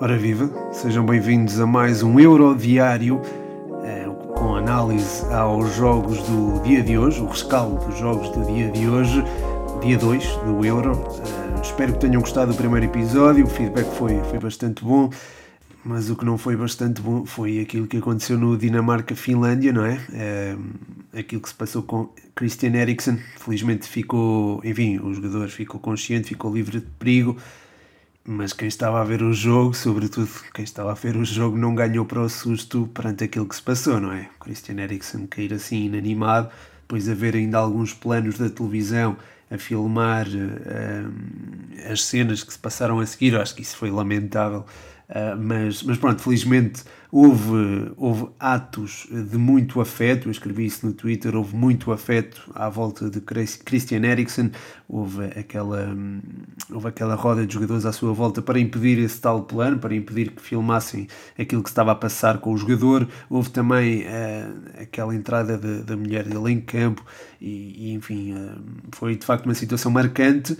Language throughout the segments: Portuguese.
Ora viva, sejam bem-vindos a mais um Euro Diário eh, com análise aos jogos do dia de hoje, o rescaldo dos jogos do dia de hoje, dia 2 do Euro. Eh, espero que tenham gostado do primeiro episódio, o feedback foi, foi bastante bom, mas o que não foi bastante bom foi aquilo que aconteceu no Dinamarca-Finlândia, não é? Eh, aquilo que se passou com Christian Eriksen, felizmente ficou, enfim, o jogador ficou consciente, ficou livre de perigo mas quem estava a ver o jogo, sobretudo quem estava a ver o jogo, não ganhou para o susto perante aquilo que se passou, não é? Christian Eriksen cair assim inanimado, depois haver ainda alguns planos da televisão a filmar uh, as cenas que se passaram a seguir, acho que isso foi lamentável Uh, mas, mas pronto, felizmente houve, houve atos de muito afeto, eu escrevi isso no Twitter, houve muito afeto à volta de Christian Eriksen, houve aquela, houve aquela roda de jogadores à sua volta para impedir esse tal plano, para impedir que filmassem aquilo que estava a passar com o jogador, houve também uh, aquela entrada da mulher dele em campo, e, e enfim, uh, foi de facto uma situação marcante,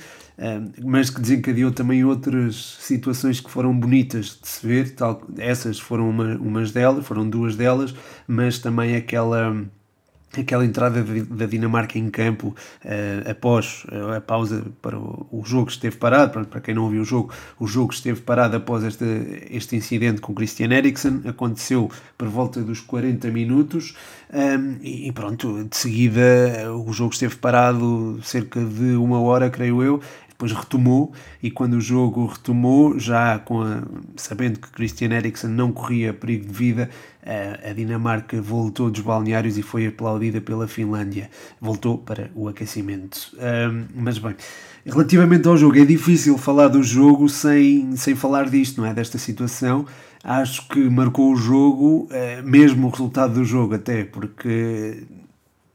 mas que desencadeou também outras situações que foram bonitas de se ver, tal, essas foram uma, umas delas, foram duas delas, mas também aquela aquela entrada da Dinamarca em campo uh, após uh, a pausa para o, o, jogo esteve parado, para, para quem não ouviu o jogo, o jogo esteve parado após este, este incidente com Christian Eriksen, aconteceu por volta dos 40 minutos um, ehm, e, e pronto, de seguida o jogo esteve parado cerca de uma hora, creio eu, depois retomou e quando o jogo retomou, já a, sabendo que Christian Eriksen não corria perigo de vida, a, a Dinamarca voltou dos balneários e foi aplaudida pela Finlândia. Voltou para o aquecimento. Um, mas bem, relativamente ao jogo, é difícil falar do jogo sem, sem falar disto, não é? Desta situação. Acho que marcou o jogo, eh, mesmo o resultado do jogo, até porque,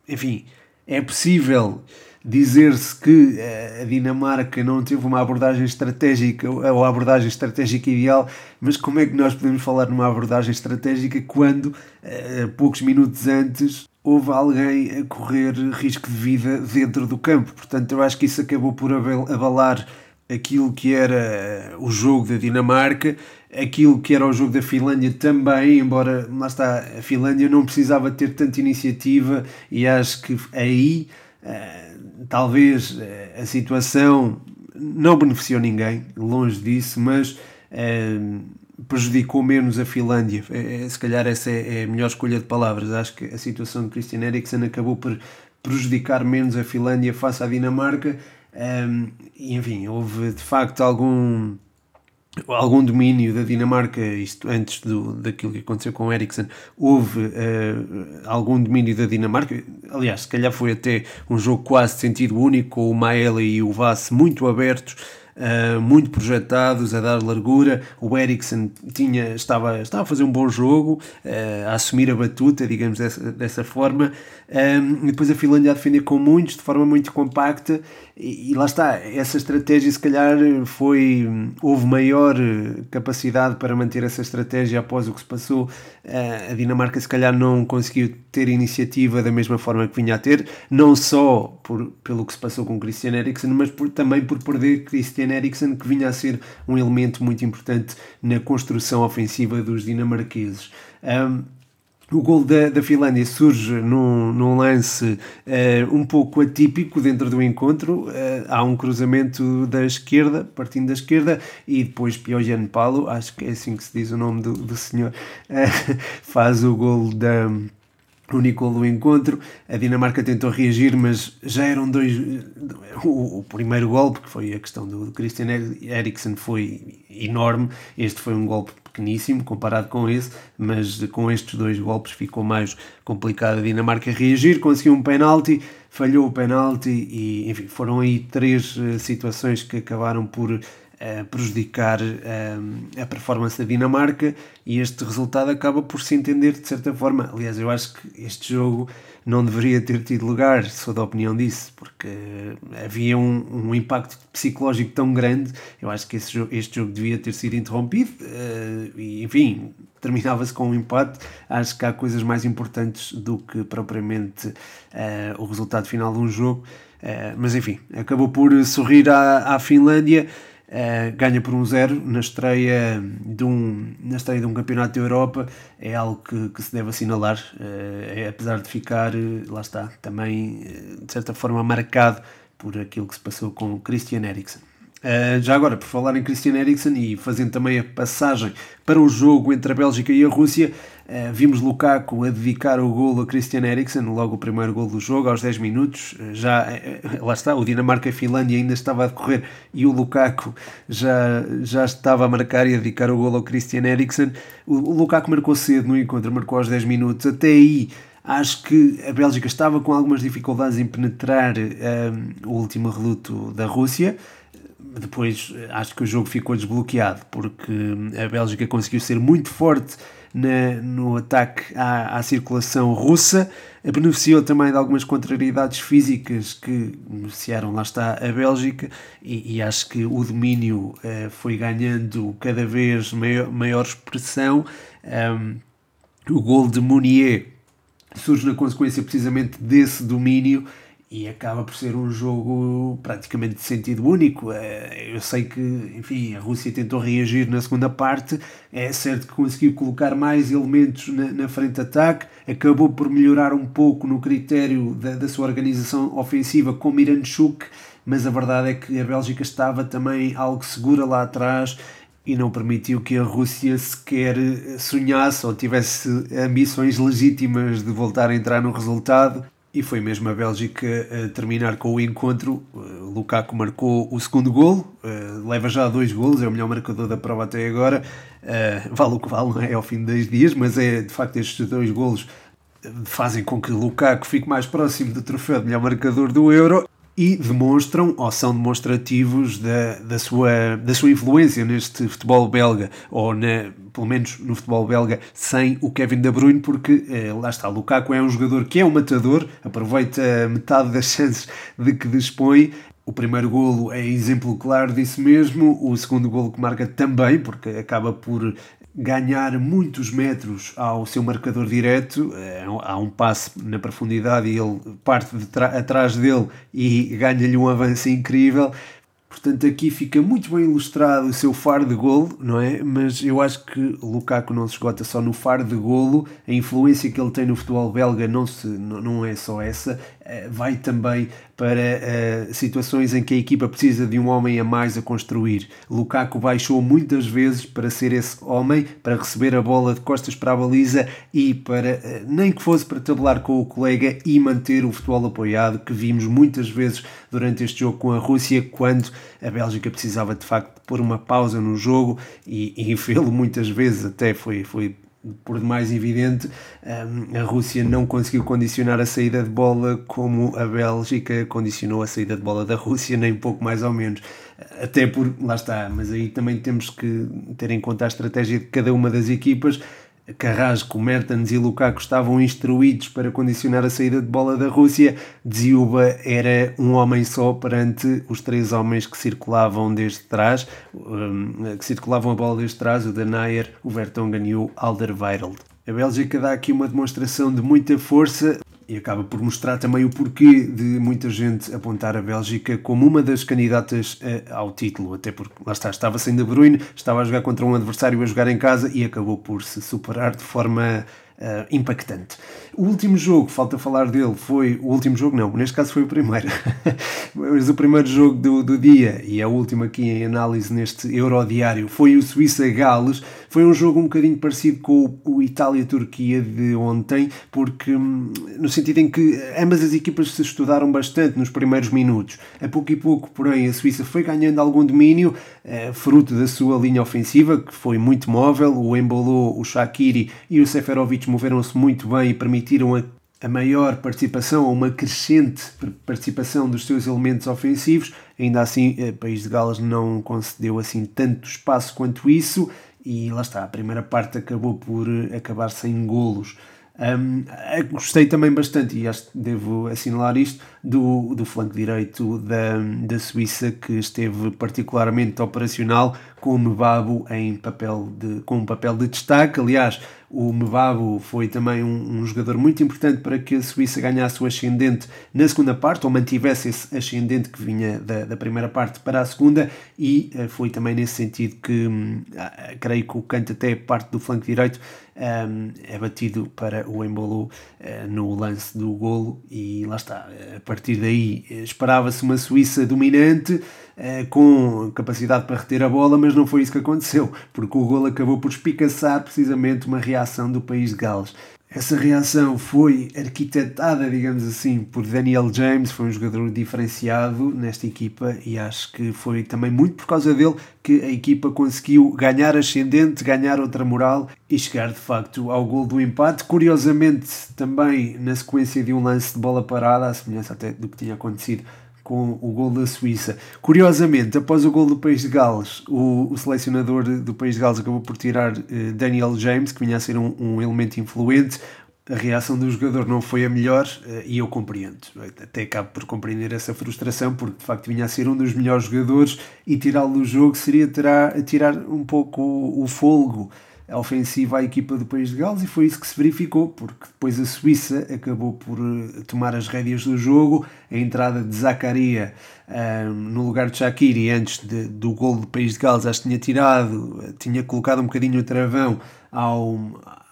enfim, é possível dizer-se que eh, a Dinamarca não teve uma abordagem estratégica ou a abordagem estratégica ideal, mas como é que nós podemos falar numa abordagem estratégica quando, eh, poucos minutos antes, houve alguém a correr risco de vida dentro do campo? Portanto, eu acho que isso acabou por abalar aquilo que era o jogo da Dinamarca, aquilo que era o jogo da Finlândia também, embora lá está, a Finlândia não precisava ter tanta iniciativa e acho que aí. Talvez eh, a situação não beneficiou ninguém, longe disso, mas eh, prejudicou menos a Finlândia. É, se calhar essa é, é a melhor escolha de palavras. Acho que a situação de Christian Eriksen acabou por prejudicar menos a Finlândia face à Dinamarca. Um, e enfim, houve de facto algum algum domínio da Dinamarca, isto antes do, daquilo que aconteceu com Eriksen, houve uh, algum domínio da Dinamarca. Aliás, se calhar foi até um jogo quase de sentido único, com o Maele e o Vass muito abertos uh, muito projetados, a dar largura. O Eriksen tinha, estava, estava a fazer um bom jogo, uh, a assumir a batuta, digamos dessa, dessa forma. Um, e depois a Finlândia a defender com muitos, de forma muito compacta, e, e, lá está, essa estratégia se calhar foi, houve maior capacidade para manter essa estratégia após o que se passou, uh, a Dinamarca se calhar não conseguiu ter iniciativa da mesma forma que vinha a ter, não só por, pelo que se passou com Christian Eriksen, mas por, também por perder Christian Eriksen, que vinha a ser um elemento muito importante na construção ofensiva dos dinamarqueses. Um, o gol da, da Finlândia surge num, num lance uh, um pouco atípico dentro do encontro. Uh, há um cruzamento da esquerda, partindo da esquerda, e depois Piojan Palo, acho que é assim que se diz o nome do, do senhor, uh, faz o gol da, único do encontro. A Dinamarca tentou reagir, mas já eram dois. O, o, primeiro golpe, que foi a questão do Christian Eriksen, foi enorme. Este foi um golpe pequeníssimo comparado com esse, mas com estes dois golpes ficou mais complicado a Dinamarca reagir. Conseguiu um penalti, falhou o penalti e, enfim, foram aí três uh, situações que acabaram por prejudicar a performance da Dinamarca e este resultado acaba por se entender de certa forma. Aliás, eu acho que este jogo não deveria ter tido lugar, sou da opinião disso, porque havia um, um impacto psicológico tão grande. Eu acho que esse este jogo devia ter sido interrompido uh, e, enfim, terminava-se com um empate. Acho que há coisas mais importantes do que propriamente uh, o resultado final de um jogo. mas enfim, acabou por sorrir à, à Finlândia. Uh, ganha por um zero na estreia de um, na estreia de um campeonato da Europa. É algo que, que se deve assinalar uh, é, apesar de ficar lá está também de certa forma marcado por aquilo que se passou com Christian Eriksen Uh, já agora, por falar em Christian Eriksen e fazendo também a passagem para o jogo entre a Bélgica e a Rússia, uh, vimos Lukaku a dedicar o gol a Christian Eriksen, logo o primeiro gol do jogo, aos 10 minutos. Uh, já, lá está, o Dinamarca-Finlândia ainda estava a decorrer e o Lukaku já, já estava a marcar e a dedicar o gol ao Christian Eriksen. O, o Lukaku marcou cedo no encontro, marcou aos 10 minutos. Até aí Acho que a Bélgica estava com algumas dificuldades em penetrar o último reduto da Rússia depois acho que o jogo ficou desbloqueado porque a Bélgica conseguiu ser muito forte na, no ataque à, à, circulação russa, beneficiou também de algumas contrariedades físicas que beneficiaram, lá está, a Bélgica, e, e acho que o domínio uh, foi ganhando cada vez maior, maior expressão. Um, o gol de Munier surge na consequência precisamente desse domínio e acaba por ser um jogo praticamente de sentido único. Eh, eu sei que, enfim, a Rússia tentou reagir na segunda parte, é certo que conseguiu colocar mais elementos na, na frente de ataque, acabou por melhorar um pouco no critério da, da sua organização ofensiva com Miranchuk, mas a verdade é que a Bélgica estava também algo segura lá atrás e não permitiu que a Rússia sequer sonhasse ou tivesse ambições legítimas de voltar a entrar no resultado. E foi mesmo a Bélgica a terminar com o encontro. Uh, Lukaku marcou o segundo gol, uh, leva já dois golos, é o melhor marcador da prova até agora. Uh, vale o que vale, não é ao fim de dois dias, mas é de facto estes dois golos fazem com que Lukaku fique mais próximo do troféu de melhor marcador do Euro e demonstram ou são demonstrativos da, da, sua, da sua influência neste futebol belga, ou na, pelo menos no futebol belga, sem o Kevin De Bruyne, porque eh, lá está, Lukaku é um jogador que é um matador, aproveita metade das chances de que dispõe. O primeiro golo é exemplo claro disso mesmo, o segundo golo que marca também, porque acaba por ganhar muitos metros ao seu marcador direto, eh, há um passe na profundidade e ele parte de atrás dele e ganha-lhe um avanço incrível. Portanto, aqui fica muito bem ilustrado o seu faro de golo, não é? Mas eu acho que Lukaku não se esgota só no faro de golo, a influência que ele tem no futebol belga não, se, não é só essa, eh, vai também para uh, situações em que a equipa precisa de um homem a mais a construir. Lukaku baixou muitas vezes para ser esse homem, para receber a bola de costas para a baliza e para, uh, nem que fosse para tabular com o colega e manter o futebol apoiado, que vimos muitas vezes durante este jogo com a Rússia, quando a Bélgica precisava de facto pôr uma pausa no jogo e, e fê-lo muitas vezes, até foi, foi por demais evidente, a Rússia não conseguiu condicionar a saída de bola como a Bélgica condicionou a saída de bola da Rússia, nem pouco mais ou menos. Até por, lá está, mas aí também temos que ter em conta a estratégia de cada uma das equipas. Carrasco, Mertens e Lukaku estavam instruídos para condicionar a saída de bola da Rússia. Dziuba era um homem só perante os três homens que circulavam desde trás, um, que circulavam a bola desde trás, o Denayer, o Vertonghen e o Alderweireld. A Bélgica dá aqui uma demonstração de muita força e acaba por mostrar também o porquê de muita gente apontar a Bélgica como uma das candidatas ao título, até porque lá está, estava sem De Bruyne, estava a jogar contra um adversário a jogar em casa e acabou por se superar de forma uh, impactante. O último jogo, falta falar dele, foi. O último jogo, não, neste caso foi o primeiro. Mas o primeiro jogo do, do dia, e a última aqui em análise neste Eurodiário, foi o Suíça-Gales. Foi um jogo um bocadinho parecido com o, Itália-Turquia de ontem, porque hum, no sentido em que ambas as equipas se estudaram bastante nos primeiros minutos. A pouco e pouco, porém, a Suíça foi ganhando algum domínio, uh, fruto da sua linha ofensiva, que foi muito móvel. O Embolo, o Shaqiri e o Seferovic moveram-se muito bem e permitiram a, a maior participação, ou uma crescente participação dos seus elementos ofensivos. Ainda assim, o País de Gales não concedeu assim tanto espaço quanto isso e lá está, a primeira parte acabou por eh, acabar sem golos. Um, gostei também bastante, e acho que devo assinalar isto, do, do flanco direito da, da Suíça, que esteve particularmente operacional com o Mebabo em papel de, com um papel de destaque. Aliás, o Mebabo foi também um, um, jogador muito importante para que a Suíça ganhasse o ascendente na segunda parte, ou mantivesse esse ascendente que vinha da, da primeira parte para a segunda, e uh, foi também nesse sentido que um, creio que o canto até parte do flanco direito um, é batido para o Embolo uh, no lance do golo, e lá está. Partir daí esperava-se uma Suíça dominante, uh, com capacidade para reter a bola, mas não foi isso que aconteceu, porque o golo acabou por espicaçar precisamente uma reação do país de Gales. Essa reação foi arquitetada, digamos assim, por Daniel James, foi um jogador diferenciado nesta equipa e acho que foi também muito por causa dele que a equipa conseguiu ganhar ascendente, ganhar outra moral e chegar de facto ao gol do empate. Curiosamente, também na sequência de um lance de bola parada, à semelhança até do que tinha acontecido com o gol da Suíça. Curiosamente, após o gol do País de Gales, o, o selecionador do País de Gales acabou por tirar uh, Daniel James, que vinha a ser um, um, elemento influente. A reação do jogador não foi a melhor uh, e eu compreendo. Até acabo por compreender essa frustração, porque de facto vinha a ser um dos melhores jogadores e tirá-lo do jogo seria tirar, tirar um pouco o, o folgo ofensiva à equipa do País de Gales e foi isso que se verificou, porque depois a Suíça acabou por eh, tomar as rédeas do jogo, a entrada de Zacaria um, ehm, no lugar de Shaqiri antes de, do gol do País de Gales, acho que tinha tirado, tinha colocado um bocadinho o travão ao,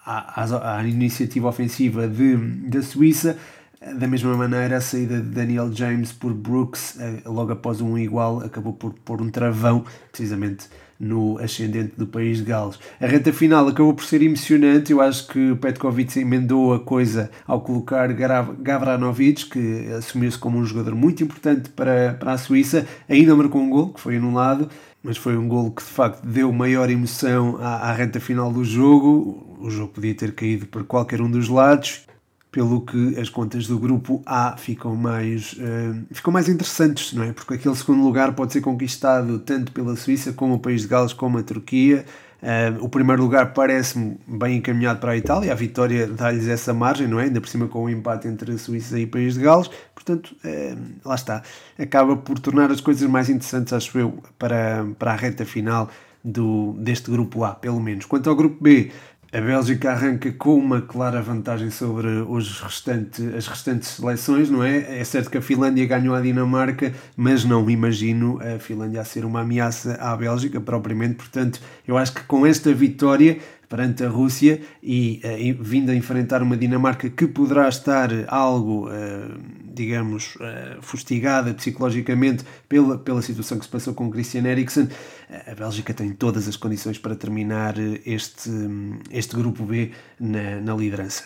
à, à, à iniciativa ofensiva de, da Suíça, da mesma maneira, a saída de Daniel James por Brooks, eh, logo após um igual, acabou por pôr um travão, precisamente no ascendente do país de Gales. A reta final acabou por ser emocionante, eu acho que Petkovic emendou a coisa ao colocar Gavranovic, que assumiu-se como um jogador muito importante para, para a Suíça, ainda marcou um gol, que foi anulado, mas foi um gol que de facto deu maior emoção à, à reta final do jogo. O jogo podia ter caído por qualquer um dos lados pelo que as contas do grupo A ficam mais, uh, ficam mais interessantes, não é? Porque aquele segundo lugar pode ser conquistado tanto pela Suíça como o País de Gales como a Turquia. Uh, o primeiro lugar parece-me bem encaminhado para a Itália, a vitória dá-lhes essa margem, não é? Ainda por cima com o empate entre a Suíça e o País de Gales, portanto, uh, lá está. Acaba por tornar as coisas mais interessantes, acho eu, para, para a reta final do, deste grupo A, pelo menos. Quanto ao grupo B, a Bélgica arranca com uma clara vantagem sobre os restantes, as restantes seleções, não é? É certo que a Finlândia ganhou a Dinamarca, mas não imagino a Finlândia a ser uma ameaça à Bélgica propriamente. Portanto, eu acho que com esta vitória perante a Rússia e, uh, vindo a enfrentar uma Dinamarca que poderá estar algo, uh, digamos, uh, fustigada psicologicamente pela, pela situação que se passou com Christian Eriksen, a Bélgica tem todas as condições para terminar este, este grupo B na, na liderança.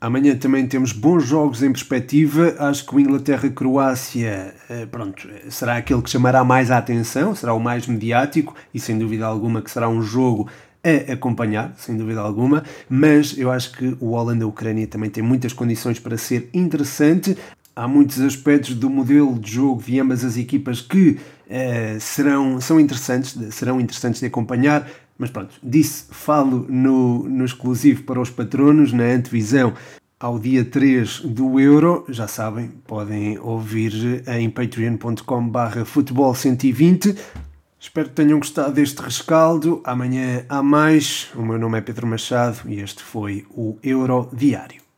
Amanhã também temos bons jogos em perspectiva. Acho que o Inglaterra-Croácia pronto, será aquele que chamará mais a atenção, será o mais mediático e sem dúvida alguma que será um jogo a acompanhar, sem dúvida alguma, mas eu acho que o Holanda-Ucrânia também tem muitas condições para ser interessante. Há muitos aspectos do modelo de jogo de ambas as equipas que uh, serão, são interessantes, serão interessantes de acompanhar. Mas pronto, disse, falo no, no exclusivo para os patronos, na antevisão ao dia 3 do Euro. Já sabem, podem ouvir em patreon.com/barra futebol 120 Espero que tenham gostado deste rescaldo. Amanhã há mais. O meu nome é Pedro Machado e este foi o Euro Diário.